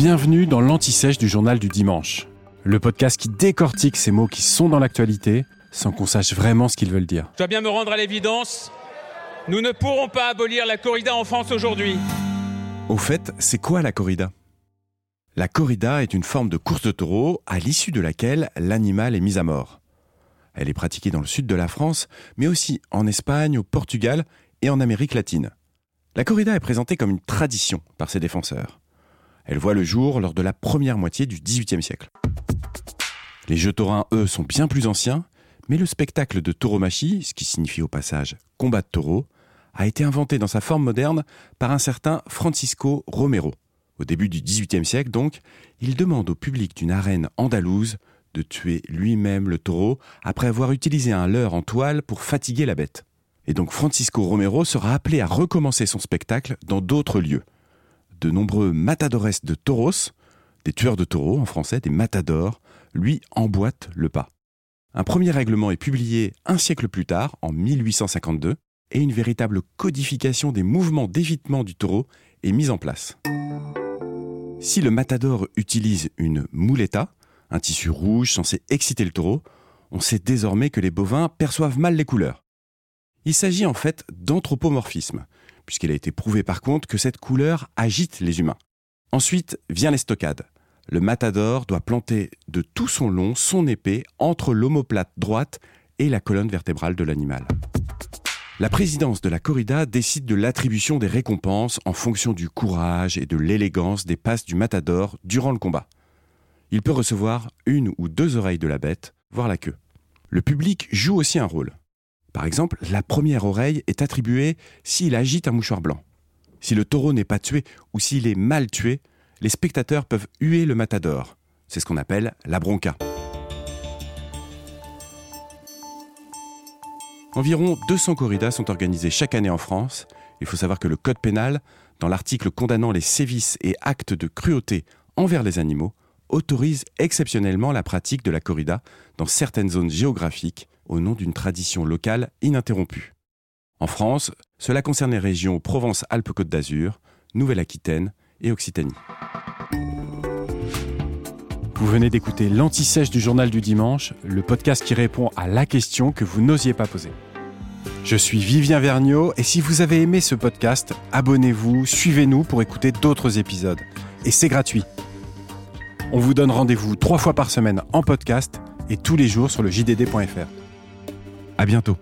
Bienvenue dans l'Anti-Sèche du journal du dimanche. Le podcast qui décortique ces mots qui sont dans l'actualité sans qu'on sache vraiment ce qu'ils veulent dire. Je dois bien me rendre à l'évidence. Nous ne pourrons pas abolir la corrida en France aujourd'hui. Au fait, c'est quoi la corrida? La corrida est une forme de course de taureau à l'issue de laquelle l'animal est mis à mort. Elle est pratiquée dans le sud de la France, mais aussi en Espagne, au Portugal et en Amérique latine. La corrida est présentée comme une tradition par ses défenseurs. Elle voit le jour lors de la première moitié du XVIIIe siècle. Les jeux taurins, eux, sont bien plus anciens, mais le spectacle de tauromachie, ce qui signifie au passage combat de taureau, a été inventé dans sa forme moderne par un certain Francisco Romero. Au début du XVIIIe siècle, donc, il demande au public d'une arène andalouse de tuer lui-même le taureau après avoir utilisé un leurre en toile pour fatiguer la bête. Et donc Francisco Romero sera appelé à recommencer son spectacle dans d'autres lieux. De nombreux matadores de tauros, des tueurs de taureaux en français, des matadors, lui emboîtent le pas. Un premier règlement est publié un siècle plus tard, en 1852, et une véritable codification des mouvements d'évitement du taureau est mise en place. Si le matador utilise une muleta, un tissu rouge censé exciter le taureau, on sait désormais que les bovins perçoivent mal les couleurs. Il s'agit en fait d'anthropomorphisme, puisqu'il a été prouvé par contre que cette couleur agite les humains. Ensuite vient l'estocade. Le matador doit planter de tout son long son épée entre l'omoplate droite et la colonne vertébrale de l'animal. La présidence de la corrida décide de l'attribution des récompenses en fonction du courage et de l'élégance des passes du matador durant le combat. Il peut recevoir une ou deux oreilles de la bête, voire la queue. Le public joue aussi un rôle. Par exemple, la première oreille est attribuée s'il agite un mouchoir blanc. Si le taureau n'est pas tué ou s'il est mal tué, les spectateurs peuvent huer le matador. C'est ce qu'on appelle la bronca. Environ 200 corridas sont organisées chaque année en France. Il faut savoir que le Code pénal, dans l'article condamnant les sévices et actes de cruauté envers les animaux, autorise exceptionnellement la pratique de la corrida dans certaines zones géographiques au nom d'une tradition locale ininterrompue. En France, cela concerne les régions Provence-Alpes-Côte d'Azur, Nouvelle-Aquitaine et Occitanie. Vous venez d'écouter l'Anti-Sèche du journal du dimanche, le podcast qui répond à la question que vous n'osiez pas poser. Je suis Vivien Vergniaud et si vous avez aimé ce podcast, abonnez-vous, suivez-nous pour écouter d'autres épisodes. Et c'est gratuit. On vous donne rendez-vous trois fois par semaine en podcast et tous les jours sur le jdd.fr. À bientôt.